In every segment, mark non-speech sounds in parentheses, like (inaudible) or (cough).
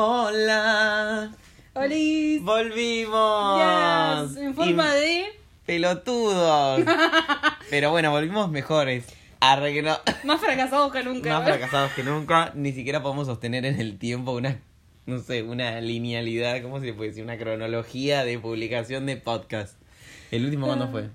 Hola. ¡Hola! Volvimos. Yes, en forma Y- de Pelotudos. (laughs) Pero bueno, volvimos mejores. Arre que no. más fracasados que nunca. Más fracasados que nunca. Ni siquiera podemos sostener en el tiempo una, no sé, una linealidad, ¿cómo se puede decir? Una cronología de publicación de podcast. ¿El último cuándo fue?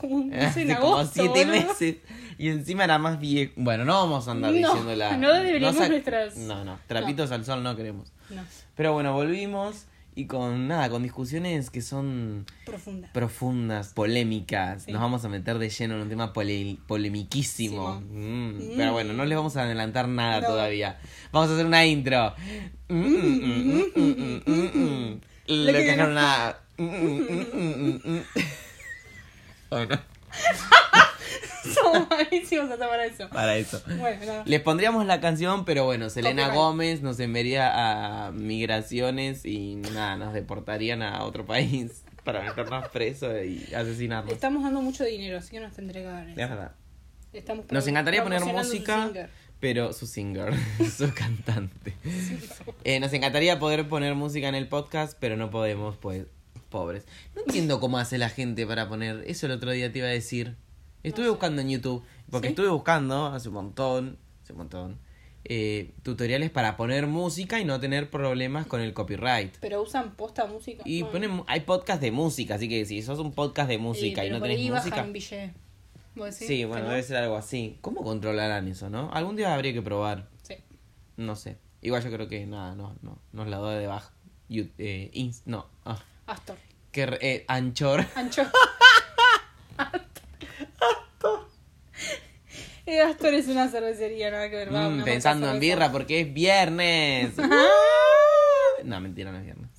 Como, en (laughs) como agosto, siete boludo. meses. Y encima era más viejo. Bueno, no vamos a andar No, diciendo la. no deberíamos sa- nuestras- No, no, trapitos al sol no queremos. No, Pero bueno, volvimos y con nada, con discusiones que son profunda. profundas, polémicas. Sí. Nos vamos a meter de lleno en un tema pole- polemiquísimo. Mm, Mm. Pero bueno, no les vamos a adelantar nada No. todavía. Vamos a hacer una intro. Mm, mm, mm, mm, mm, mm, mm. Lo que que es no- una... Mm, mm, mm, mm, mm. (laughs) (laughs) Bueno, Somos malísimos hasta para eso. para eso. Bueno. Les pondríamos la canción, pero bueno, Selena Copyright. Gómez nos enviaría a migraciones y nada, nos deportarían a otro país (laughs) para meternos presos y asesinarnos. Estamos dando mucho dinero, así que nos tendré que dar Es verdad. Estamos Nos encantaría poner su música, pero su singer, (laughs) su cantante. Eh, nos encantaría poder poner música en el podcast, pero no podemos, pues, pobres. No entiendo cómo hace la gente para poner. Eso el otro día te iba a decir. Estuve sé. buscando en YouTube, porque ¿Sí? estuve buscando hace un montón, hace un montón, eh, tutoriales para poner música y no tener problemas con el copyright. Pero usan posta música. Y Bueno. ponen, hay podcast de música, así que si sos un podcast de música y, no tenés ahí música. bajan billete. ¿Vos decís Sí, bueno, no? debe ser algo así. ¿Cómo controlarán eso, no? Algún día habría que probar. Sí. No sé. Igual yo creo que nada, no, no, nos la doy de baja. You- eh, ins- no, ah, Astor. Que eh, Anchor. (laughs) Ancho. (laughs) Eh, Astor es una cervecería, nada que ver. va, Mm, una pensando marca en cerveza. birra porque es viernes. no, mentira, no es viernes.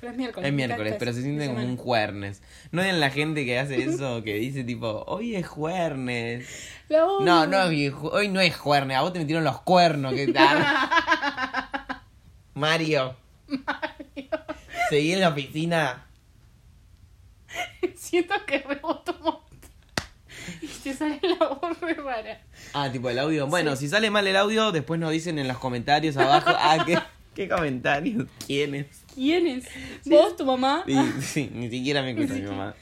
Pero es miércoles. Es me miércoles, encanta pero eso, se siente como un semana. jueves. No odian la gente que hace (laughs) eso, que dice tipo, hoy es. La odio. No, no, hoy no es jueves, a vos te metieron los cuernos, ¿qué tal? Mario. Seguí en la oficina. Siento que reboto un montón. (laughs) Y te sale la voz re rara. Ah, tipo el audio. Bueno, si sale mal el audio, después nos dicen en los comentarios abajo. (laughs) Ah, ¿qué, qué comentarios? ¿Quiénes? ¿Quién es? ¿Vos, tu mamá? Sí, sí, ni siquiera me cuenta mi mamá.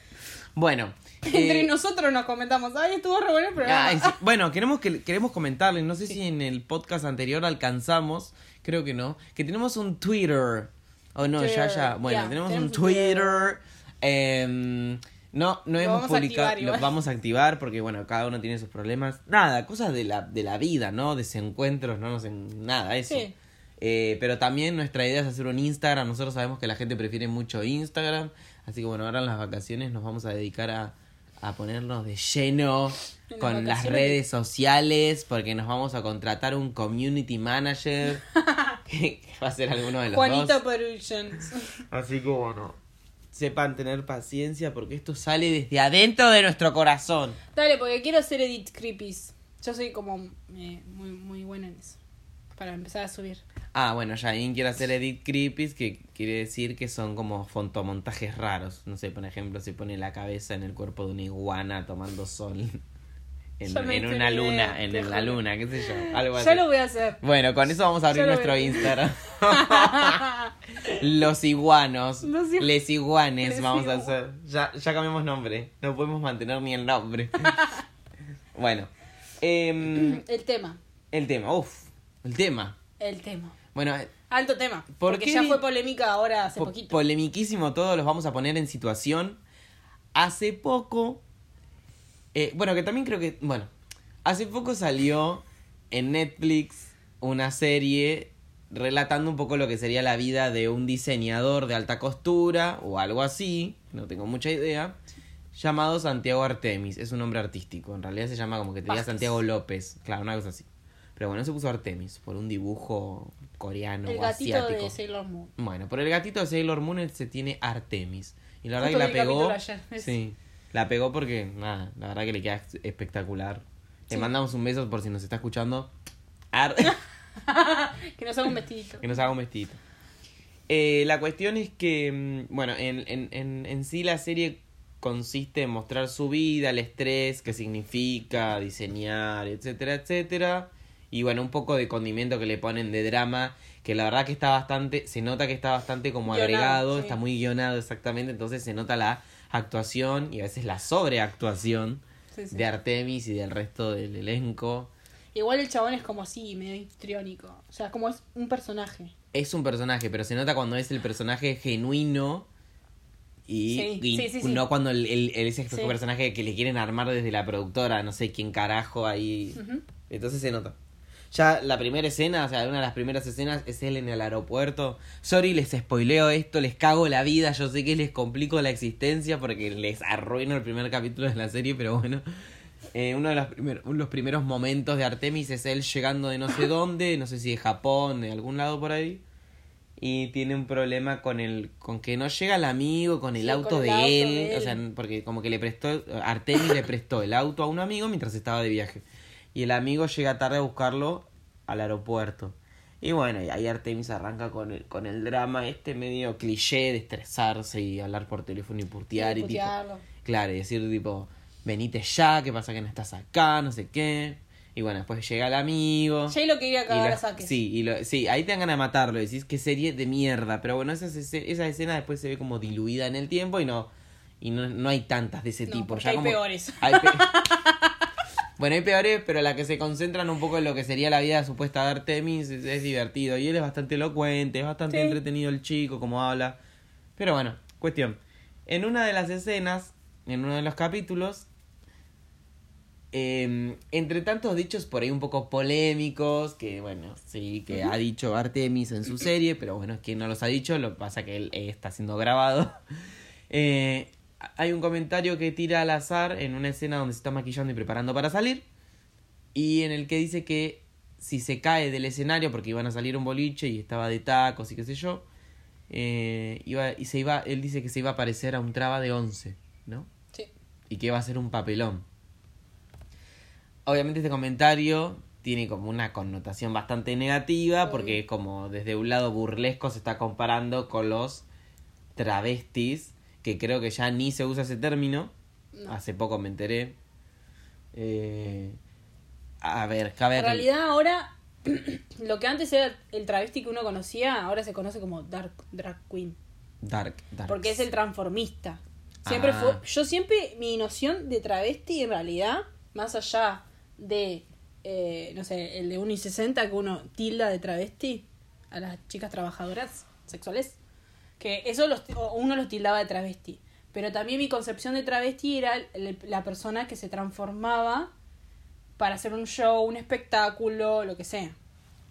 Bueno. (laughs) Entre eh, nosotros nos comentamos. Ay, estuvo re bueno el programa. ay, sí, bueno, queremos que queremos comentarles, no sé si en el podcast anterior alcanzamos, creo que no, que tenemos un Twitter. Oh, no, ya, Twitter, ya. Bueno, tenemos, un tenemos un Twitter. Twitter. em, no, no hemos vamos a publicado, activar lo vamos a activar porque, bueno, cada uno tiene sus problemas. Nada, cosas de la, de la vida, ¿no? Desencuentros, no nos nada, eso. Sí. Eh, pero también nuestra idea es hacer un Instagram. Nosotros sabemos que la gente prefiere mucho Instagram. Así que bueno, ahora en las vacaciones nos vamos a dedicar a, a ponernos de lleno las con las redes sociales. Porque nos vamos a contratar un community manager. (laughs) que va a ser alguno de los Juanito dos. Productions. Así que bueno, sepan tener paciencia porque esto sale desde adentro de nuestro corazón. Dale, porque quiero hacer edit creepies. Yo soy como eh, muy, muy buena en eso. Para empezar a subir. Ah, bueno, Jain quiere hacer edit creepies, que quiere decir que son como fotomontajes raros. No sé, por ejemplo, se pone la cabeza en el cuerpo de una iguana tomando sol en, una luna, en la luna, qué sé yo, algo así. Ya lo voy a hacer. Bueno, con eso vamos a abrir nuestro. Instagram. (laughs) Los iguanos, Los igu- les iguanes Les vamos a hacer. Ya, ya cambiamos nombre, no podemos mantener ni el nombre. (laughs) bueno, em, El tema. el tema, uff, el tema. El tema. Bueno, Alto tema. ¿Por porque qué ya fue polémica ahora hace Po- poquito. Polemiquísimo todo, los vamos a poner en situación. Hace poco. eh, bueno, que también creo que. Bueno, hace poco salió en Netflix una serie relatando un poco lo que sería la vida de un diseñador de alta costura o algo así, no tengo mucha idea, llamado Santiago Artemis. Es un nombre artístico, en realidad se llama como que tenía Vázquez. Santiago López, claro, una cosa así. Pero bueno, se puso Artemis por un dibujo coreano el o gatito asiático. de Sailor Moon. Bueno, por el gatito de Sailor Moon él se tiene Artemis. Y la verdad que la pegó. ayer, Sí, la pegó porque, nada, la verdad que le queda espectacular. Le Sí. mandamos un beso por si nos está escuchando. Ar- (laughs) (laughs) que nos haga un vestidito. que nos haga un vestidito. Eh, la cuestión es que, mm, bueno, en, en, en, en sí la serie consiste en mostrar su vida, el estrés, qué significa, diseñar, etcétera, etcétera. Y bueno, un poco de condimento que le ponen de drama, que la verdad que está bastante, se nota que está bastante como Guionado, agregado, sí. está muy guionado exactamente, entonces se nota la actuación y a veces la sobreactuación Sí, sí. de Artemis y del resto del elenco. Igual el chabón es como así, medio histriónico. O sea, como es un personaje. Es un personaje, pero se nota cuando es el personaje genuino y, Sí, y sí, sí, no cuando el, el- el- ese personaje que le quieren armar desde la productora, no sé quién carajo ahí. Entonces se nota. Ya la primera escena, o sea, una de las primeras escenas es él en el aeropuerto. Sorry, les spoileo esto, les cago la vida, yo sé que les complico la existencia porque les arruino el primer capítulo de la serie, pero bueno. Eh, uno de los, primer- uno de los primeros momentos de Artemis es él llegando de no sé dónde, no sé si de Japón, de algún lado por ahí. Y tiene un problema con el con que no llega el amigo, con el Sí, auto, con el de, auto él, de él. O sea, porque como que le prestó, Artemis le prestó el auto a un amigo mientras estaba de viaje. Y el amigo llega tarde a buscarlo al aeropuerto. Y bueno, y ahí Artemis arranca con el, con el drama este medio cliché de estresarse y hablar por teléfono y putear y tipo, claro, y decir tipo, venite ya, ¿qué pasa que no estás acá? No sé qué. Y bueno, después llega el amigo. Jay lo quería cagar lo- a saques. sí, y lo, sí, ahí te dan ganas de matarlo, decís que serie de mierda, pero bueno, esa, esa escena después se ve como diluida en el tiempo y no y no, no hay tantas de ese No, tipo. ya hay como- peores. hay pe- (laughs) bueno, hay peores, pero la que se concentran un poco en lo que sería la vida supuesta de Artemis es, es divertido. Y él es bastante elocuente, es bastante Sí. entretenido el chico, como habla. Pero bueno, cuestión. En una de las escenas, en uno de los capítulos, eh, entre tantos dichos por ahí un poco polémicos, que bueno, sí, que ha dicho Artemis en su serie, pero bueno, quien no los ha dicho, lo que pasa que él eh, está siendo grabado. (laughs) Eh, hay un comentario que tira al azar en una escena donde se está maquillando y preparando para salir, y en el que dice que si se cae del escenario, porque iban a salir un boliche y estaba de tacos y qué sé yo, eh, iba, y se iba, él dice que se iba a parecer a un traba de 11, ¿no? Sí. y que va a ser un papelón. Obviamente este comentario tiene como una connotación bastante negativa porque es como desde un lado burlesco se está comparando con los travestis, que creo que ya ni se usa ese término. No. Hace poco me enteré. Eh, a ver, cabe En realidad ahora, (clears throat) lo que antes era el travesti que uno conocía, ahora se conoce como dark drag queen. Dark, dark. Porque es el transformista. Siempre Ah. fue. Yo siempre, mi noción de travesti en realidad, más allá de, eh, no sé, el de 1 y 60 que uno tilda de travesti a las chicas trabajadoras sexuales, que eso los, uno los tildaba de travesti. Pero también mi concepción de travesti era la persona que se transformaba para hacer un show, un espectáculo, lo que sea.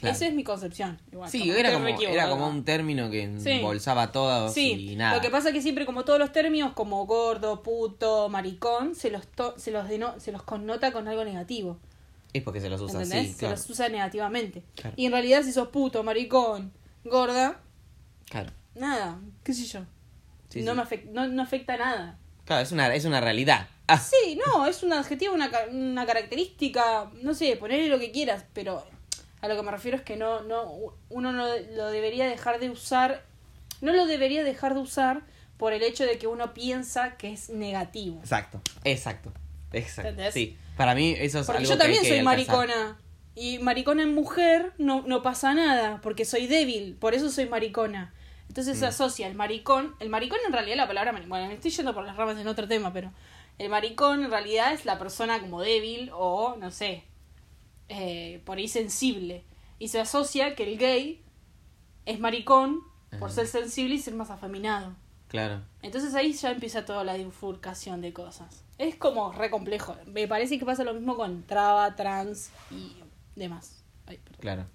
Claro. Esa es mi concepción. Igual, Sí, como era como, era como un término que Sí. embolsaba todo Sí, y nada. lo que pasa es que siempre, como todos los términos, como gordo, puto, maricón, se los, to- se los, deno- se los connota con algo negativo. Es porque se los usa ¿Entendés? así, Se claro. los usa negativamente. Claro. Y en realidad, si sos puto, maricón, gorda, Claro. nada, qué sé yo. Sí, no. Me afec- no, no afecta nada. Claro, es una, es una realidad. Ah, Sí, no, es un adjetivo, una, una característica, no sé, ponerle lo que quieras, pero a lo que me refiero es que no, no, uno no lo debería dejar de usar, no lo debería dejar de usar por el hecho de que uno piensa que es negativo. Exacto, exacto, exacto. ¿Entendés? Sí, para mí eso es Porque algo yo también que soy alcanzar. maricona. Y maricona en mujer no, no pasa nada, porque soy débil, por eso soy maricona. Entonces Mm. se asocia el maricón. El maricón en realidad la palabra. Bueno, me estoy yendo por las ramas en otro tema, pero el maricón en realidad es la persona como débil o, no sé, eh, por ahí sensible. Y se asocia que el gay es maricón por ser sensible y ser más afeminado. Claro. Entonces ahí ya empieza toda la bifurcación de cosas. Es como re complejo. Me parece que pasa lo mismo con traba, trans y demás. Ay. Claro.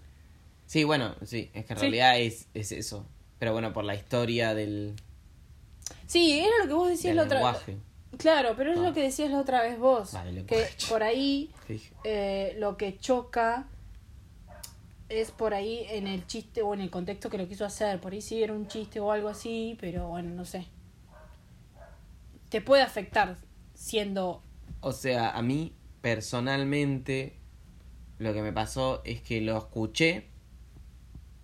Sí, bueno, sí, es que en Sí. realidad es, es eso. Pero bueno, por la historia del, Sí, era lo que vos decías del la otra lenguaje. Claro, pero es Ah. lo que decías la otra vez vos. Vale, que por ahí eh, lo que choca es por ahí en el chiste o en el contexto que lo quiso hacer. Por ahí sí era un chiste o algo así, pero bueno, no sé. Te puede afectar siendo... O sea, a mí personalmente lo que me pasó es que lo escuché,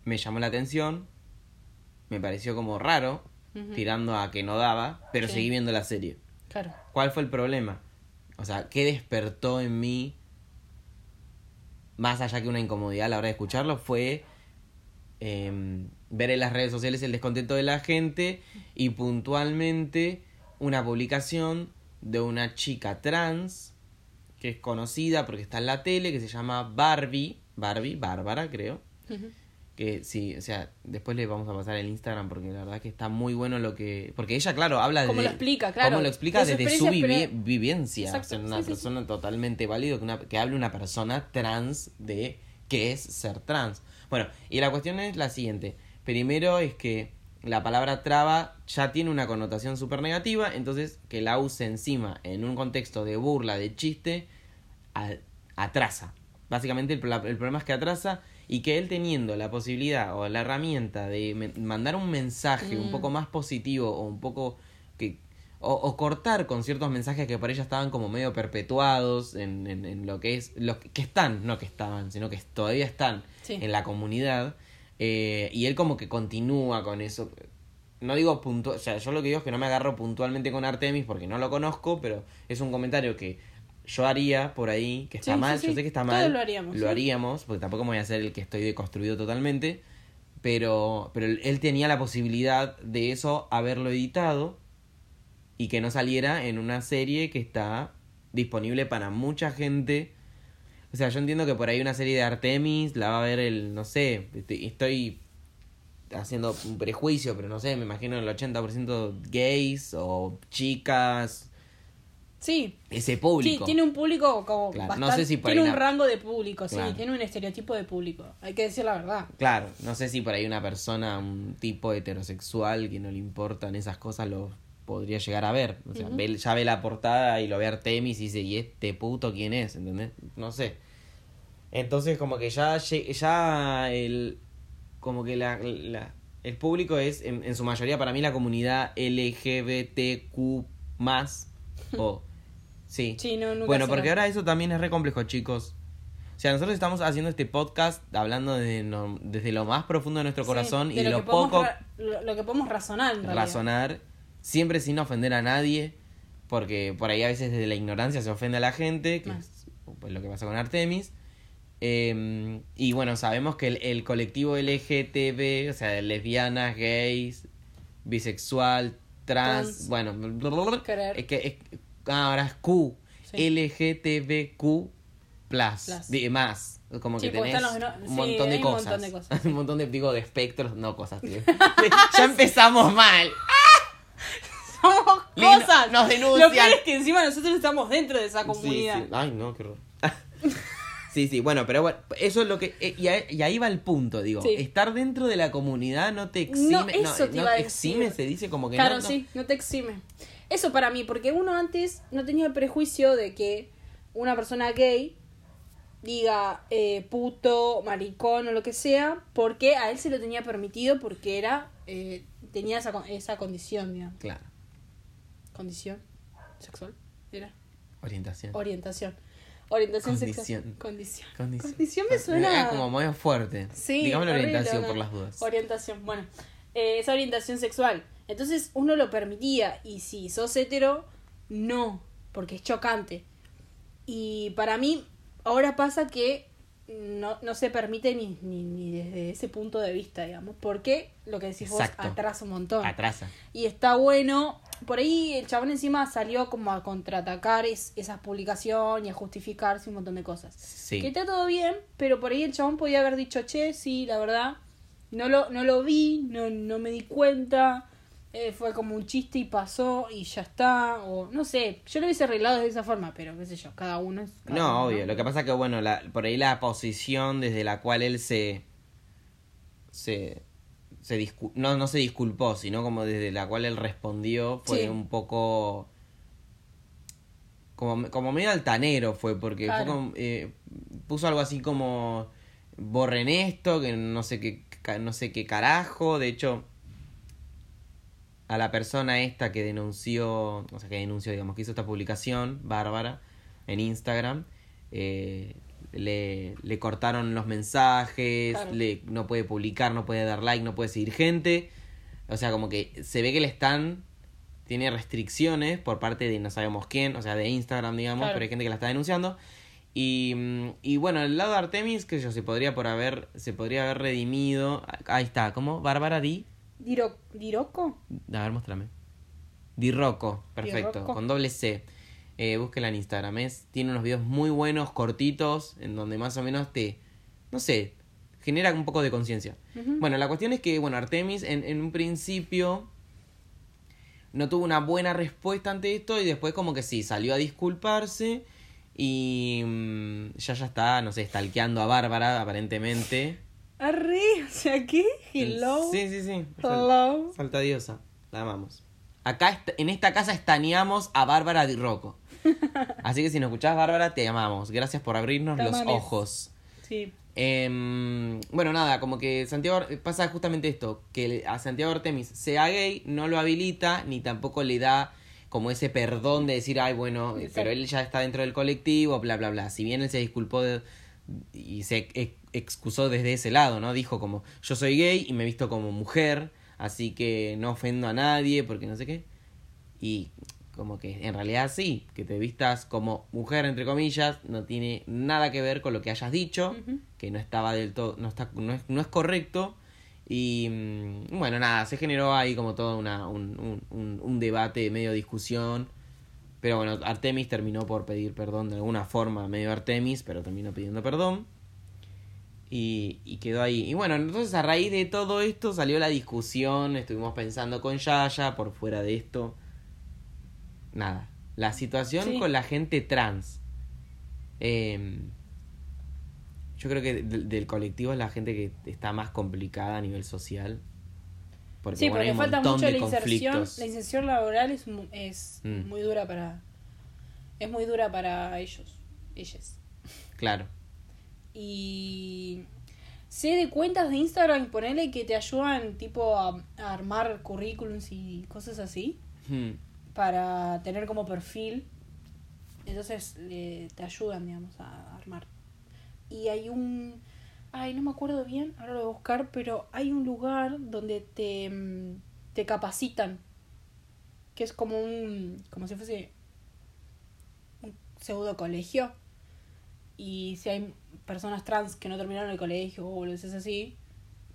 me llamó la atención, me pareció como raro, tirando a que no daba, pero Sí. seguí viendo la serie. Claro. ¿Cuál fue el problema? O sea, ¿qué despertó en mí más allá que una incomodidad a la hora de escucharlo, fue em, ver en las redes sociales el descontento de la gente y puntualmente una publicación de una chica trans que es conocida porque está en la tele, que se llama Barbie, Barbie, Bárbara creo. Que sí, o sea, después le vamos a pasar el Instagram porque la verdad que está muy bueno lo que... Porque ella, claro, habla Cómo desde... lo explica, claro. Cómo lo explica De desde su vivi- vivencia. Exacto, o sea, una sí, sí, persona totalmente válido que, una, que hable una persona trans de qué es ser trans. Bueno, y la cuestión es la siguiente. Primero es que la palabra traba ya tiene una connotación súper negativa, entonces que la use encima en un contexto de burla, de chiste, a- atrasa. Básicamente el, el problema es que atrasa y que él teniendo la posibilidad o la herramienta de mandar un mensaje un Mm. poco más positivo o un poco que o, o cortar con ciertos mensajes que para ella estaban como medio perpetuados en, en, en lo que es los que están no que estaban sino que todavía están Sí. en la comunidad eh, y él como que continúa con eso no digo puntual, o sea, yo lo que digo es que no me agarro puntualmente con Artemis porque no lo conozco, pero es un comentario que yo haría por ahí, que está Sí, mal, sí. yo sé que está Todos mal. lo haríamos, sí. haríamos, porque tampoco me voy a hacer el que estoy deconstruido totalmente, pero, pero él- tenía la posibilidad de eso haberlo editado y que no saliera en una serie que está disponible para mucha gente. O sea, yo entiendo que por ahí una serie de Artemis la va a ver el, no sé, estoy- estoy haciendo un prejuicio, pero no sé, me imagino el 80% gays o chicas, Sí. ese Sí, público. tiene un público como Claro, no bastante- sé si por tiene ahí un una- rango de público, sí, Claro. tiene un estereotipo de público, hay que decir la verdad. Claro, no sé si por ahí una persona, un tipo heterosexual que no le importan esas cosas lo podría llegar a ver. O sea, ve- ya ve la portada y lo ve Artemis y dice, ¿y este puto quién es? ¿Entendés? No sé. Entonces como que ya, ya el, como que la, la- el público es en, en su mayoría para mí la comunidad LGBTQ más (laughs) o sí. Sí, no, nunca Bueno, porque ahora eso también es re complejo, chicos. O sea, nosotros estamos haciendo este podcast hablando desde, no- desde lo más profundo de nuestro corazón y de de lo, poco lo, lo que podemos razonar en razonar, siempre sin ofender a nadie, porque por ahí a veces desde la ignorancia se ofende a la gente, que Más. es pues, lo que pasa con Artemis. Eh, y bueno, sabemos que el, el colectivo LGTB, o sea, lesbianas, gays, bisexual, trans, Trans. bueno, es que es, ahora es Q, Sí. LGTBQ plus, más, como Sí, que tenés están los no- un sí, montón de un cosas, montón de cosas, (laughs) un montón de, digo, de espectros, no cosas, tío. (laughs) ya empezamos mal. (laughs) Somos cosas. nos Lo denuncian. peor es que encima nosotros estamos dentro de esa comunidad. Ay, no, qué horror. Sí, sí, bueno, pero bueno, eso es lo que... eh, Y ahí, y ahí va el punto, digo. Sí. Estar dentro de la comunidad no te exime... No, eso te iba a exime, se dice como que Claro, no, no. sí, no te exime. Eso para mí, porque uno antes no tenía el prejuicio de que una persona gay diga eh, puto, maricón o lo que sea, porque a él se lo tenía permitido porque era eh, tenía esa, esa condición, digamos. Claro, Condición sexual, era orientación. orientación. Orientación Condición. sexual. Condición. Condición. Condición me suena. Como muy fuerte. Sí. Digamos la orientación ¿no? por las dudas. Orientación, bueno. eh, esa orientación sexual. Entonces uno lo permitía. Y si sos hetero, no. Porque es chocante. Y para mí, ahora pasa que no, no se permite ni, ni, ni desde ese punto de vista, digamos. Porque lo que decís Exacto. vos atrasa un montón. Atrasa. Y está bueno. Por ahí el chabón encima salió como a contraatacar es, esas publicaciones y a justificarse un montón de cosas. Sí. Que está todo bien, pero por ahí el chabón podía haber dicho, che, sí, la verdad, no lo, no lo vi, no, no me di cuenta, eh, fue como un chiste y pasó y ya está, o no sé, yo lo hubiese arreglado de esa forma, pero qué sé yo, cada uno es... cada No, uno, obvio. Lo que pasa que, bueno, la, por ahí la posición desde la cual él se. se. se no, no se disculpó, sino como desde la cual él respondió fue Sí. un poco. como, como medio altanero fue, porque fue como, eh, puso algo así como. borren esto, que no sé qué, no sé qué carajo. De hecho, a la persona esta que denunció, o sea, que denunció, digamos, que hizo esta publicación, Bárbara, en Instagram, eh, le, le cortaron los mensajes, Claro. le, no puede publicar, no puede dar like, no puede seguir gente. O sea, como que se ve que le están, tiene restricciones por parte de no sabemos quién, o sea, de Instagram, digamos, Claro. pero hay gente que la está denunciando. Y, mm, y bueno, el lado de Artemis, que yo se podría por haber, se podría haber redimido. Ahí está, ¿cómo? Bárbara Di. Diro, ¿Diroco? A ver, muéstrame. Di Rocco, perfecto, con doble C. Eh, búsquela en Instagram. Es, tiene unos videos muy buenos, cortitos, en donde más o menos te, no sé, genera un poco de conciencia. Bueno, la cuestión es que, bueno, Artemis en, en un principio no tuvo una buena respuesta ante esto y después como que sí, salió a disculparse y mm, ya ya está, no sé, stalkeando a Bárbara aparentemente. Arre, o sea, ¿qué? Hello. Sí, sí, sí. Hello. Falta diosa, la amamos. Acá en esta casa estaneamos a Bárbara Di Rocco. (laughs) Así que si nos escuchás, Bárbara, te amamos. Gracias por abrirnos los ojos. Sí. Em, bueno, nada, como que Santiago Ar- pasa justamente esto, que a Santiago Artemis sea gay, no lo habilita, ni tampoco le da como ese perdón de decir, ay, bueno, eh, Exacto. pero él ya está dentro del colectivo, bla, bla, bla. Si bien él se disculpó de- y se excusó desde ese lado, ¿no? Dijo como, yo soy gay y me he visto como mujer, así que no ofendo a nadie, porque no sé qué. Y como que en realidad sí, que te vistas como mujer, entre comillas, no tiene nada que ver con lo que hayas dicho, que no estaba del todo, no, está, no, es, no es correcto. Y mm, bueno, nada, se generó ahí como todo una, un, un, un, un debate, medio discusión. Pero bueno, Artemis terminó por pedir perdón de alguna forma, medio Artemis, pero terminó pidiendo perdón. Y, y quedó ahí. Y bueno, entonces a raíz de todo esto salió la discusión, estuvimos pensando con Yaya, por fuera de esto. Nada. La situación Sí. con la gente trans. Eh, yo creo que del, del colectivo es la gente que está más complicada a nivel social. Porque, sí, bueno, hay porque un falta mucho de la inserción. La inserción laboral es, es Mm. muy dura para. Es muy dura para ellos. Ellas. Claro. Y. Sé de cuentas de Instagram, ponele que te ayudan tipo a, a armar currículums y cosas así. Hmm. Para tener como perfil. Entonces le- te ayudan, digamos, a armar. Y hay un. Ay, no me acuerdo bien, ahora lo voy a buscar, pero hay un lugar donde te, mm, te capacitan. Que es como un. como si fuese. un pseudo colegio. Y si hay personas trans que no terminaron el colegio o lo es así,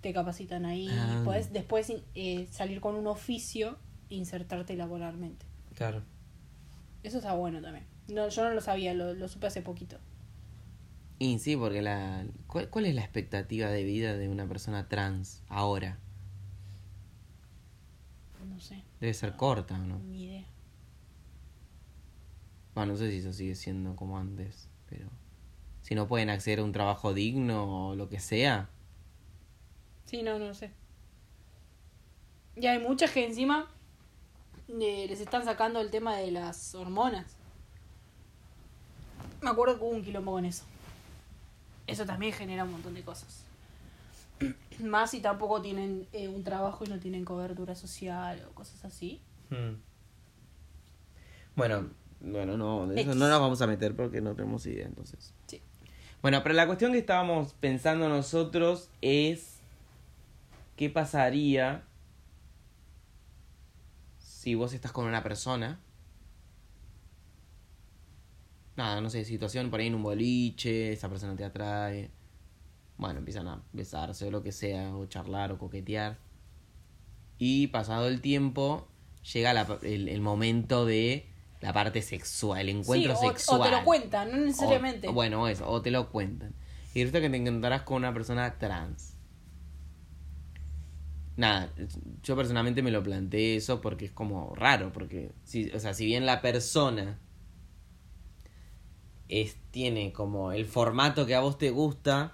te capacitan ahí. Ah. Y puedes después eh, salir con un oficio e insertarte laboralmente. Claro. Eso está bueno también. No, yo no lo sabía, lo, lo supe hace poquito. Y sí, porque la ¿cuál, cuál es la expectativa de vida de una persona trans ahora? No sé, Debe ser corta, ¿o ¿no? ni idea. Bueno, no sé si eso sigue siendo como antes, pero si no pueden acceder a un trabajo digno o lo que sea, Sí, no, no sé. Y hay muchas que encima eh, les están sacando el tema de las hormonas. Me acuerdo que hubo un quilombo con eso. Eso también genera un montón de cosas. (clears throat) Más si tampoco tienen eh, un trabajo y no tienen cobertura social o cosas así. Bueno, bueno, no, de eso X. no nos vamos a meter porque no tenemos idea, entonces. Sí. Bueno, pero la cuestión que estábamos pensando nosotros es qué pasaría si vos estás con una persona. Nada, no sé, situación por ahí en un boliche, esa persona te atrae. Bueno, empiezan a besarse o lo que sea, o charlar o coquetear. Y pasado el tiempo, llega el momento de la parte sexual, el encuentro Sí, o- sexual. O te lo cuentan, no necesariamente. O- bueno, eso, o te lo cuentan. Y resulta que te encontrarás con una persona trans. Nada, yo personalmente me lo planteé eso porque es como raro, porque, si, o sea, si bien la persona es, tiene como el formato que a vos te gusta,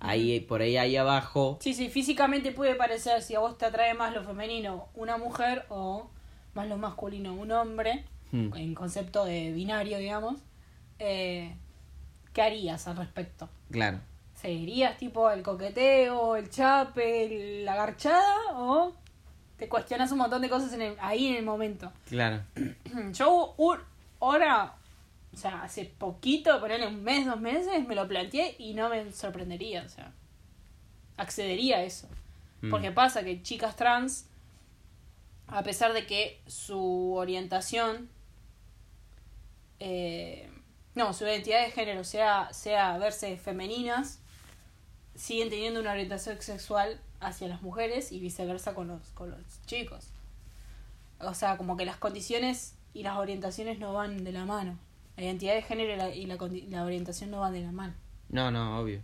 ahí, por ahí ahí abajo, Sí, sí, físicamente puede parecer si a vos te atrae más lo femenino una mujer o más lo masculino un hombre, Hmm. en concepto de binario, digamos. Eh, ¿Qué harías al respecto? claro, ¿Seguirías tipo el coqueteo, el chape, la garchada o te cuestionas un montón de cosas en el- ahí en el momento? claro. (clears throat) Yo un, ahora, o sea, hace poquito, ponerle un mes, dos meses, me lo planteé y no me sorprendería, o sea, accedería a eso. Mm. Porque pasa que chicas trans, a pesar de que su orientación eh, No, su identidad de género sea, sea verse femeninas, siguen teniendo una orientación sexual hacia las mujeres y viceversa con los, con los chicos. O sea, como que las condiciones y las orientaciones no van de la mano. La identidad de género y la, y la, orientación no van de la mano. No, no, obvio.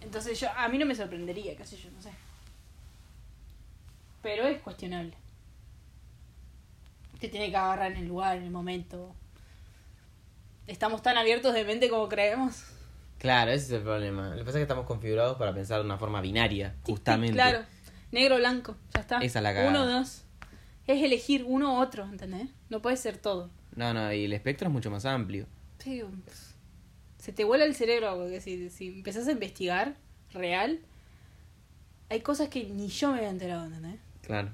Entonces yo, a mí no me sorprendería, qué sé yo, no sé. Pero es cuestionable. Te tiene que agarrar en el lugar, en el momento. Estamos tan abiertos de mente como creemos. Claro, ese es el problema. Lo que pasa es que estamos configurados para pensar de una forma binaria, justamente. Claro. Negro, blanco, ya está. Esa es la cagada. Uno, dos. Es elegir uno u otro, ¿entendés? No puede ser todo. No, no, y el espectro es mucho más amplio. Sí, se te vuela el cerebro porque si, si empezás a investigar real, hay cosas que ni yo me había enterado, ¿entendés? Claro.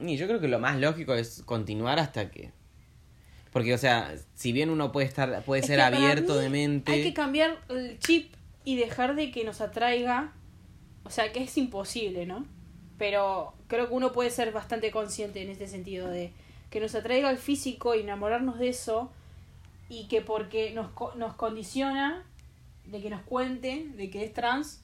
Y yo creo que lo más lógico es continuar hasta que. Porque, o sea, si bien uno puede estar, puede Es ser abierto de mente. Hay que cambiar el chip y dejar de que nos atraiga. O sea, que es imposible, ¿no? Pero creo que uno puede ser bastante consciente en este sentido de que nos atraiga el físico y enamorarnos de eso y que porque nos, co- nos condiciona de que nos cuente de que es trans,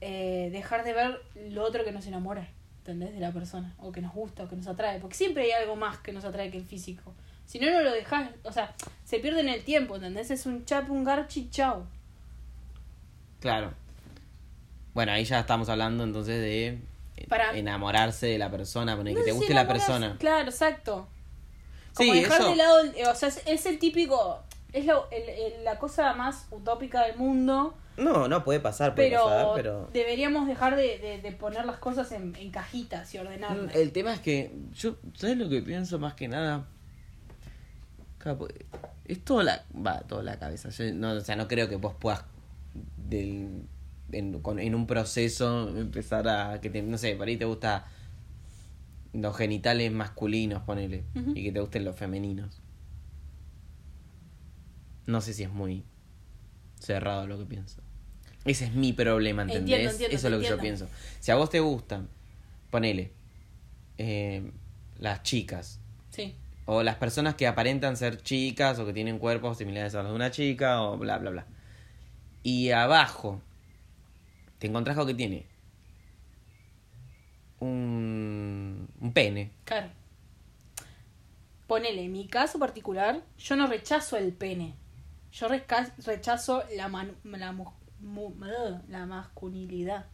eh, dejar de ver lo otro que nos enamora, ¿entendés? De la persona, o que nos gusta, o que nos atrae, porque siempre hay algo más que nos atrae que el físico. Si no, no lo dejas, o sea, se pierde en el tiempo, ¿entendés? Es un chap, un garchi, chau. Claro. Bueno, ahí ya estamos hablando entonces de eh, Para- enamorarse de la persona, poner que te guste la persona. Claro, exacto. Como Sí, dejar eso. de lado, o sea, es, el típico, es lo- el- el- la cosa más utópica del mundo, No, no puede pasar, pero, deberíamos dejar de, de- de poner las cosas en, en cajitas y ordenarlas. El tema es que yo, ¿sabes lo que pienso más que nada? Es toda la, va, toda la cabeza. Yo no, o sea, no creo que vos puedas del, en, con- en un proceso empezar a que te, no sé, por ahí te gusta los genitales masculinos, ponele, y que te gusten los femeninos. No sé si es muy cerrado lo que pienso. Ese es mi problema, ¿entendés? Entiendo, entiendo, Eso es lo que yo pienso. Si a vos te gustan, ponele, eh, las chicas, Sí. o las personas que aparentan ser chicas o que tienen cuerpos similares a los de una chica o bla bla bla. Y abajo te encontrás con que tiene un, un pene. Claro. Ponele, en mi caso particular, yo no rechazo el pene. Yo rechazo la, man- la, la masculinidad,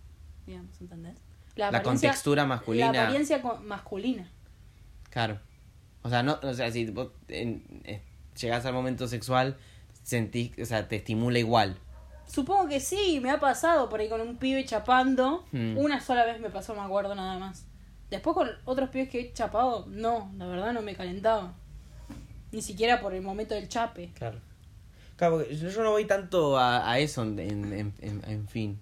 digamos, ¿entendés? La apariencia- contextura masculina. La apariencia masculina. Claro. O sea, no, o sea, si vos en- eh, llegás al momento sexual, sentís, o sea, te estimula igual. Supongo que sí, me ha pasado por ahí con un pibe chapando. Hmm. Una sola vez me pasó, me acuerdo nada más. Después con otros pibes que he chapado, no, la verdad no me calentaba. Ni siquiera por el momento del chape. Claro. Claro, porque yo yo no voy tanto a, a eso, en, en, en, en fin.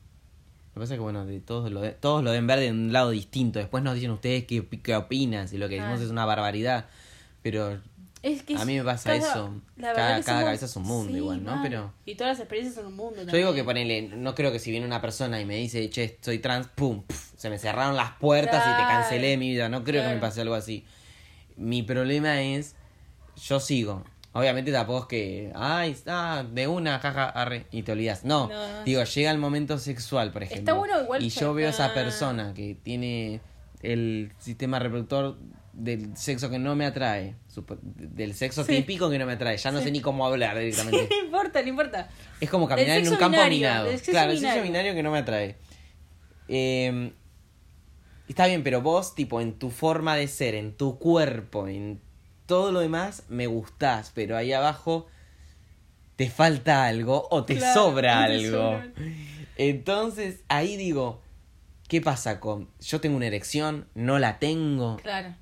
Lo que pasa es que, bueno, de todos, lo de- todos lo deben ver de un lado distinto. Después nos dicen ustedes qué, qué opinan, si lo que decimos Ah. es una barbaridad. Pero Es que A mí me pasa eso. la Cada- cada somos- cabeza es un mundo igual, ¿no? Pero- Y todas las experiencias son un mundo. yo también. digo que ponele, no creo que si viene una persona y me dice, che, soy trans, pum, se me cerraron las puertas y te cancelé mi vida. No creo que me pase algo así. Mi problema es, yo sigo. Obviamente tampoco es que, ay, está, de una, jaja, arre, y te olvidas. No, No. digo, llega el momento sexual, por ejemplo. Está bueno igual Y yo veo a esa ah. persona que tiene el sistema reproductor del sexo que no me atrae, del sexo Sí. típico que no me atrae. Ya no sé ni cómo hablar directamente. (laughs) no importa, no importa. Es como caminar en un campo binario, minado. Claro, el sexo binario. binario que no me atrae. Eh, está bien, pero vos, tipo, en tu forma de ser, en tu cuerpo, en todo lo demás, me gustás, pero ahí abajo te falta algo o te Claro, sobra (laughs) te algo. Entonces, ahí digo, ¿qué pasa con... Yo tengo una erección, no la tengo? Claro.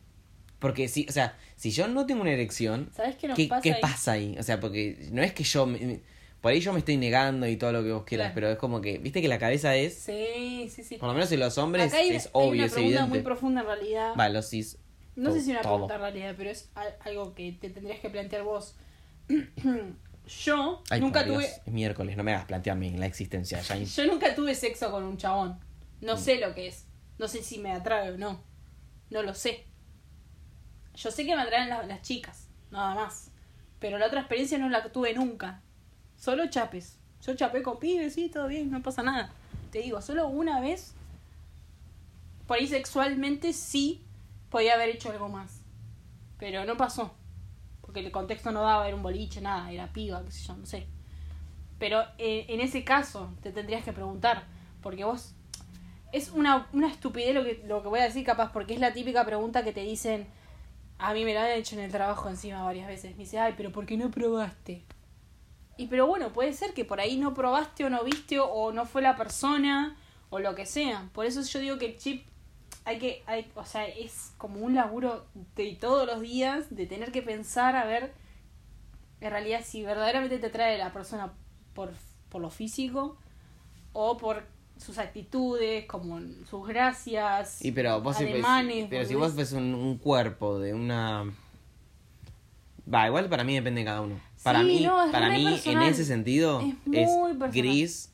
Porque si, o sea, si yo no tengo una erección, ¿Sabes qué nos ¿qué, pasa qué ahí? pasa ahí? O sea, porque no es que yo... me- por ahí yo me estoy negando y todo lo que vos quieras, Claro. pero es como que, viste que la cabeza es, Sí, sí, sí. por lo menos en los hombres, Acá hay, es hay obvio, una es pregunta muy evidente. profunda en realidad. Va, los cis. No sé si una todo. pregunta en realidad, pero es al- algo que te tendrías que plantear vos. (clears throat) yo Ay, nunca tuve Dios, es miércoles, no me hagas plantearme la existencia. Ya yo nunca tuve sexo con un chabón. No Mm. sé lo que es. No sé si me atrae o no. No lo sé. Yo sé que me atraen las, las chicas, nada más. Pero la otra experiencia no la tuve nunca. Solo chapes. Yo chapé con pibes, sí, todo bien, no pasa nada. Te digo, solo una vez, por ahí sexualmente sí podía haber hecho algo más. Pero no pasó. Porque el contexto no daba, era un boliche, nada, era piba, qué sé yo, no sé. Pero eh, en ese caso te tendrías que preguntar, porque vos... Es una, una estupidez lo que, lo que voy a decir capaz, porque es la típica pregunta que te dicen, a mí me lo han hecho en el trabajo encima varias veces. Me dice, ay, pero ¿por qué no probaste? Y pero bueno, puede ser que por ahí no probaste o no viste o no fue la persona o lo que sea. Por eso yo digo que el chip hay que, hay, o sea, es como un laburo de todos los días de tener que pensar a ver en realidad si verdaderamente te trae la persona por, por lo físico o por sus actitudes, como sus gracias, Y pero vos si ves- pero si vos ves un, un cuerpo de una va igual para mí depende de cada uno. Para Sí, mí, no, para mí en ese sentido Es es, gris.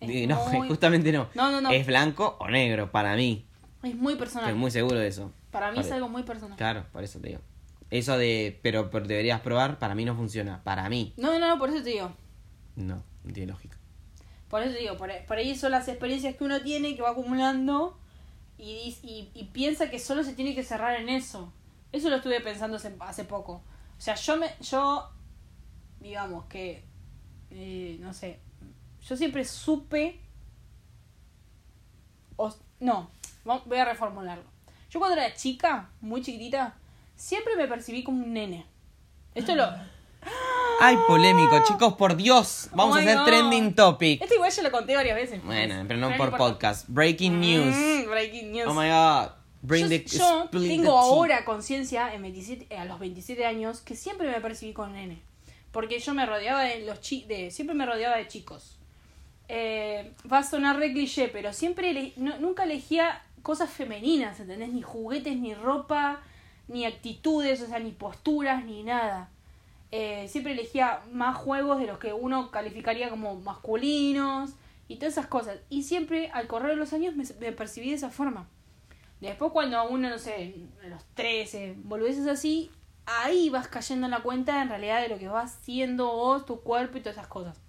Es no, (laughs) muy- justamente no. No, no, no. Es blanco o negro para mí. Es muy personal. Estoy muy seguro de eso. Para mí es algo muy personal. Claro, por eso te digo. Eso de pero, pero deberías probar, para mí no funciona. Para mí, No, no, no, por eso te digo. no, no tiene lógica. Por eso te digo, por, por ahí son las experiencias que uno tiene, que va acumulando y, y, y piensa que solo se tiene que cerrar en eso. Eso lo estuve pensando hace, hace poco. O sea, yo me, yo, digamos que, eh, no sé, yo siempre supe, o, no, voy a reformularlo. Yo cuando era chica, muy chiquitita, siempre me percibí como un nene. Esto lo... (gasps) Ay, polémico, chicos, por Dios. Vamos Oh a hacer God. trending topic. Esto igual yo lo conté varias veces. Bueno, pero no no por importa. podcast. Breaking news. Mm, breaking news. Oh my god. Bring yo, the yo the tengo ahora conciencia en 27, eh, a los 27 años que siempre me percibí con nene. Porque yo me rodeaba de los chi de siempre me rodeaba de chicos. Eh, va a sonar re cliché, pero siempre no- nunca elegía cosas femeninas, ¿entendés? Ni juguetes, ni ropa, ni actitudes, o sea, ni posturas, ni nada. Eh, siempre elegía más juegos de los que uno calificaría como masculinos y todas esas cosas. Y siempre, al correr de los años, me, percibí de esa forma. Después cuando a uno, no sé, a los 13, boludeces así, ahí vas cayendo en la cuenta en realidad de lo que vas siendo vos, tu cuerpo y todas esas cosas.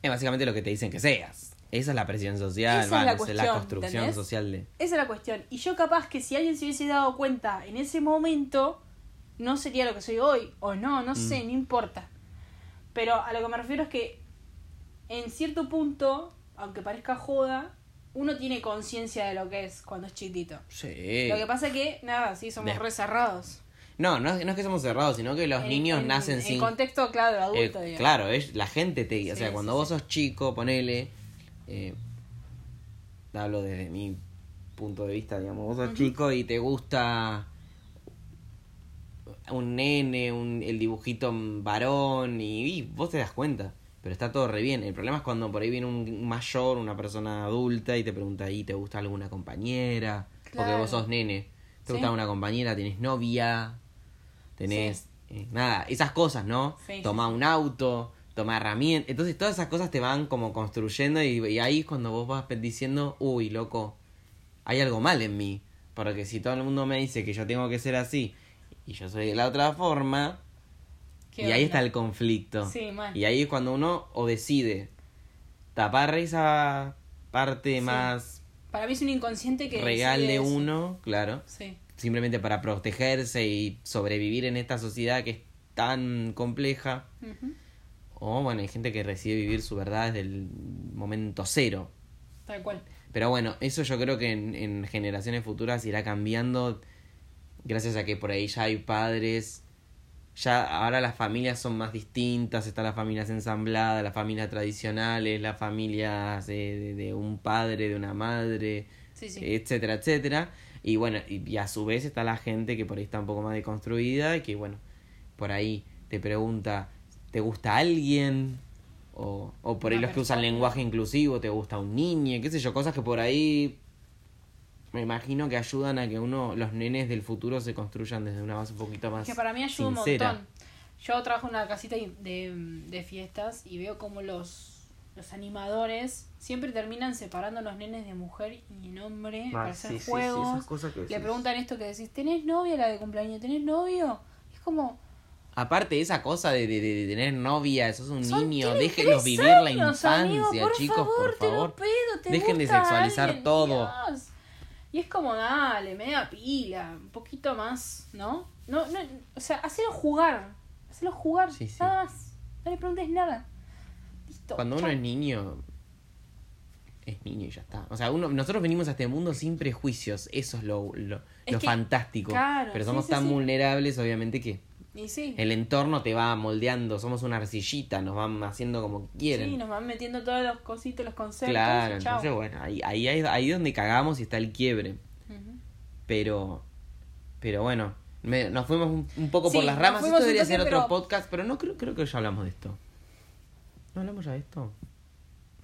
Es básicamente lo que te dicen que seas. Esa es la presión social, Esa es la construcción ¿entendés? social de. Esa es la cuestión. Y yo capaz que si alguien se hubiese dado cuenta en ese momento, no sería lo que soy hoy. O no, no sé, no importa. Pero a lo que me refiero es que en cierto punto, aunque parezca joda, uno tiene conciencia de lo que es cuando es chiquitito. Sí. Lo que pasa que, nada, sí, somos De- re cerrados. No, no, es- no es que somos cerrados, sino que los En- niños en- nacen en sin. contexto, claro, Eh, adulto. digamos. claro, es la gente te. O Sí, sea, sí, cuando sí. vos sos chico, ponele. Eh, hablo desde mi punto de vista, digamos. Vos sos chico y te gusta un nene, un, el dibujito varón, y, y vos te das cuenta. Pero está todo re bien. El problema es cuando por ahí viene un mayor, una persona adulta, y te pregunta ahí, ¿te gusta alguna compañera? Porque vos sos nene. ¿Te Sí. gusta una compañera? ¿Tenés novia? ¿Tenés eh, nada? Esas cosas, ¿no? Sí, Toma un auto, toma herramientas. Entonces todas esas cosas te van como construyendo y, y ahí es cuando vos vas diciendo, uy, loco, hay algo mal en mí. Porque si todo el mundo me dice que yo tengo que ser así y yo soy de la otra forma, ¿Qué y ahí está el conflicto. Sí. Y ahí es cuando uno o decide tapar esa parte Sí. más Para mí es un inconsciente que. real de uno, claro, Sí. simplemente para protegerse y sobrevivir en esta sociedad que es tan compleja. Ujú. O bueno, hay gente que decide vivir su verdad desde el momento cero. Tal cual. Pero bueno, eso yo creo que en, en generaciones futuras irá cambiando gracias a que por ahí ya hay padres. Ya ahora las familias son más distintas, están las familias ensambladas, las familias tradicionales, las familias de, de- de un padre, de una madre, Sí, sí. etcétera, etcétera. Y bueno, y, y a su vez está la gente que por ahí está un poco más deconstruida y que bueno, por ahí te pregunta, ¿te gusta alguien? O, o por ahí Una los que usan lenguaje inclusivo, ¿te gusta un niño? qué sé yo, cosas que por ahí me imagino que ayudan a que uno, los nenes del futuro se construyan desde una base un poquito más Que para mí ayuda sincera. un montón. Yo trabajo en una casita de, de fiestas y veo como los, los animadores siempre terminan separando a los nenes de mujer y hombre Ah, para hacer sí, sí, sí, juegos. esas cosas que Le preguntan esto que decís, ¿tenés novia la de cumpleaños? ¿Tenés novio? Es como, Aparte, esa cosa de, de, de tener novia, sos un Son- niño, déjenlos vivir la infancia, amigo, por chicos, favor, por te favor. te Dejen de sexualizar alguien, todo. Dios. Y es como, dale, media pila, un poquito más, ¿no? No, no, o sea, hacelo jugar, hacelo jugar, Sí, sí. nada más. No le preguntes nada. Listo. Cuando uno es niño, es niño y ya está. O sea, uno, nosotros venimos a este mundo sin prejuicios. Eso es lo, lo, Es lo que- fantástico. claro, Pero somos sí, tan vulnerables, obviamente, que Y sí, el entorno te va moldeando. Somos una arcillita, nos van haciendo como quieren. sí, nos van metiendo todos los cositos, los conceptos. claro, y entonces, bueno, ahí, ahí, ahí es donde cagamos y está el quiebre. Pero, pero bueno, me- nos fuimos un, un poco por las ramas. Esto debería ser otro pero- podcast, pero no creo, creo que ya hablamos de esto. ¿No hablamos ya de esto?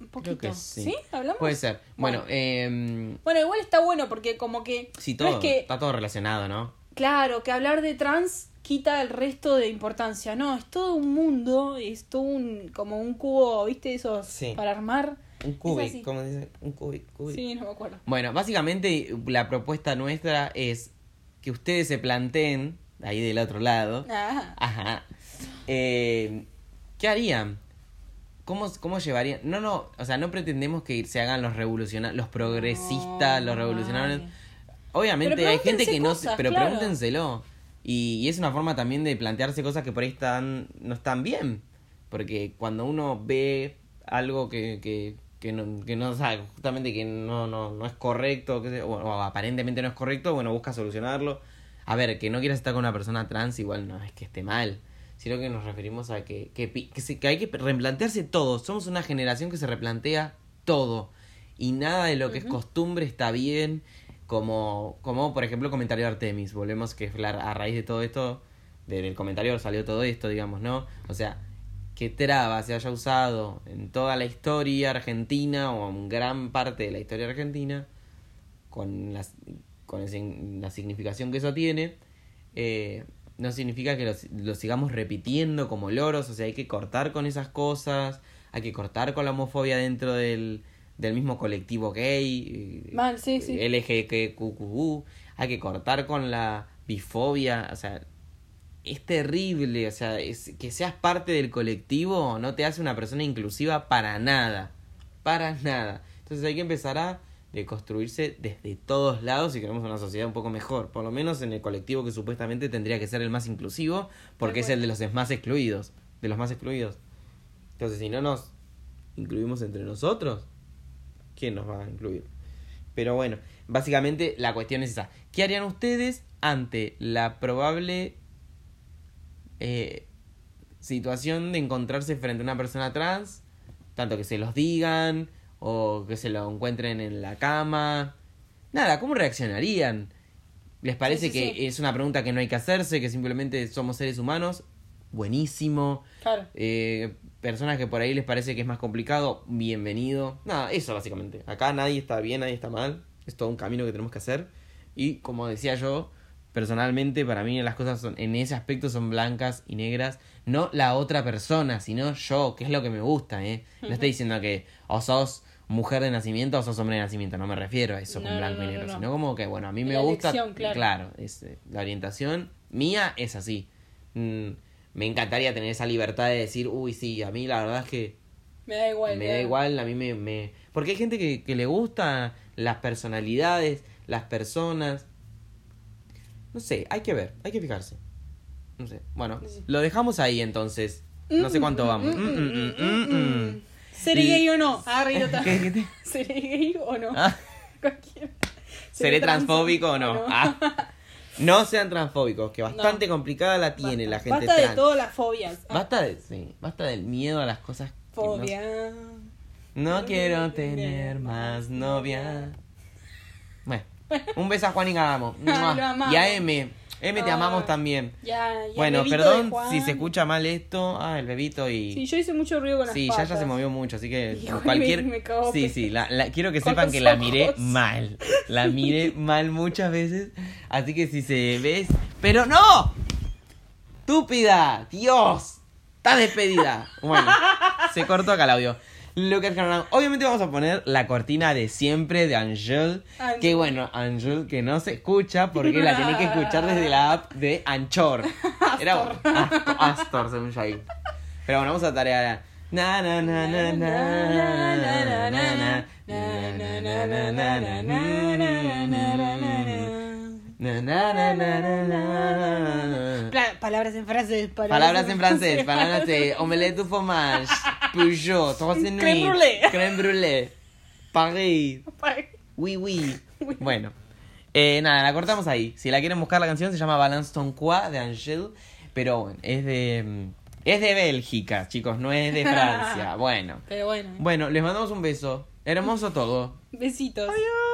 Un poquito. Creo que sí. ¿Sí? ¿Hablamos? Puede ser. Bueno, Bueno. eh, Bueno, igual está bueno porque como que... sí, no todo, es que está todo relacionado, ¿no? Claro, que hablar de trans quita el resto de importancia. No, es todo un mundo, es todo un, como un cubo, ¿viste? Esos Sí. para armar. Un cubic, así. ¿cómo dice? Un cubic, cubic. Sí, no me acuerdo. Bueno, básicamente la propuesta nuestra es que ustedes se planteen, ahí del otro lado, Ah, ajá, eh, ¿qué harían? ¿Cómo, ¿Cómo llevarían? No, no, o sea, no pretendemos que se hagan los revolucionarios, los progresistas, los No, revolucionarios. Obviamente hay gente que no... cosas, se- pero claro. pregúntenselo. Y, y es una forma también de plantearse cosas que por ahí están no están bien. Porque cuando uno ve algo que, que, que no, que no sabe, justamente que no, no, no es correcto, que o, o aparentemente no es correcto, bueno, busca solucionarlo. A ver, que no quieras estar con una persona trans igual no es que esté mal, sino que nos referimos a que, que, que, se- que hay que replantearse todo. Somos una generación que se replantea todo. Y nada de lo que es costumbre está bien. Como, como por ejemplo comentario de Artemis. Volvemos que a raíz de todo esto, de- del comentario salió todo esto, digamos, ¿no? O sea, que traba se haya usado en toda la historia argentina o en gran parte de la historia argentina, con, las, con la significación que eso tiene, eh, no significa que lo sigamos repitiendo como loros, o sea, hay que cortar con esas cosas, hay que cortar con la homofobia dentro del, del mismo colectivo gay, eh, Mal, sí, sí. LGBTQ, hay que cortar con la bifobia, o sea, es terrible, o sea, es, que seas parte del colectivo no te hace una persona inclusiva para nada, para nada. Entonces hay que empezar a deconstruirse desde todos lados si queremos una sociedad un poco mejor, por lo menos en el colectivo que supuestamente tendría que ser el más inclusivo, porque es el de los más excluidos, de los más excluidos. Entonces si no nos incluimos entre nosotros, ¿quién nos va a incluir? Pero bueno, básicamente la cuestión es esa. ¿Qué harían ustedes ante la probable eh, situación de encontrarse frente a una persona trans? Tanto que se los digan o que se lo encuentren en la cama. Nada, ¿cómo reaccionarían? ¿Les parece sí, que sí. es una pregunta que no hay que hacerse, que simplemente somos seres humanos? Buenísimo. Claro. Eh, personas que por ahí les parece que es más complicado, bienvenido. Nada, eso básicamente. Acá nadie está bien, nadie está mal. Es todo un camino que tenemos que hacer. Y como decía yo, personalmente para mí las cosas son, en ese aspecto son blancas y negras. No la otra persona, sino yo, que es lo que me gusta, ¿eh? No estoy diciendo que o sos mujer de nacimiento o sos hombre de nacimiento. No me refiero a eso No, con no, blanco y negro. no, no. Sino como que, bueno, a mí me La gusta... elección, claro. es, eh, la orientación mía es así. Mm, me encantaría tener esa libertad de decir, uy, sí, a mí la verdad es que Me da igual. me da igual, a mí me... me... Porque hay gente que, que le gusta las personalidades, las personas. No sé, hay que ver, hay que fijarse. No sé. Bueno, Sí. lo dejamos ahí entonces. No sé cuánto vamos. Mm, mm, mm, mm, mm. ¿Seré Y- gay o no? Ah, idiota. (laughs) ¿Qué- qué te- ¿Seré gay o no? Ah. (laughs) ¿Seré transfóbico o no? Ah. (laughs) No sean transfóbicos, que bastante complicada la tiene la gente Basta trans. de todas las fobias. Ah, Basta, de, sí, basta del miedo a las cosas. que no- Fobia. No, quiero tener más novia. Bueno, (laughs) un beso a Juan y (laughs) amamos. Y a M. M, te Ah. amamos también. Ya, ya. Bueno, perdón si se escucha mal esto. Ah, el bebito y. Sí, yo hice mucho ruido con las Sí, ya, patas. ya se movió mucho, así que (laughs) Hijo, cualquier... me- me sí, sí, la, la- quiero que sepan que la miré mal. La miré mal muchas veces, así que si se ves... ¡Pero no! ¡Estúpida! ¡Dios! ¡Está despedida! Bueno, se cortó acá el audio. Lucas Carnal. Obviamente vamos a poner la cortina de siempre de Angel. Angel. Que bueno, Angel que no se escucha porque la tiene que escuchar desde la app de Anchor. Era Astor. Astor, según Shaggy. Pero bueno, vamos a tarea. Na na na na na na na na na na na na na na na na na na na. Pla- Palabras en francés. Palabras en francés, (laughs) palabras de omelette du fromage, Peugeot, Crème brûlée. (laughs) crème brûlée, Paris, oui oui. Bueno, eh, nada, la cortamos ahí. Si la quieren buscar la canción se llama Balance ton quoi de Angèle, pero bueno, es de mm, es de Bélgica, chicos, no es de (laughs) Francia. Bueno. Pero bueno, Bueno, les mandamos un beso. Hermoso todo. besitos. Adiós.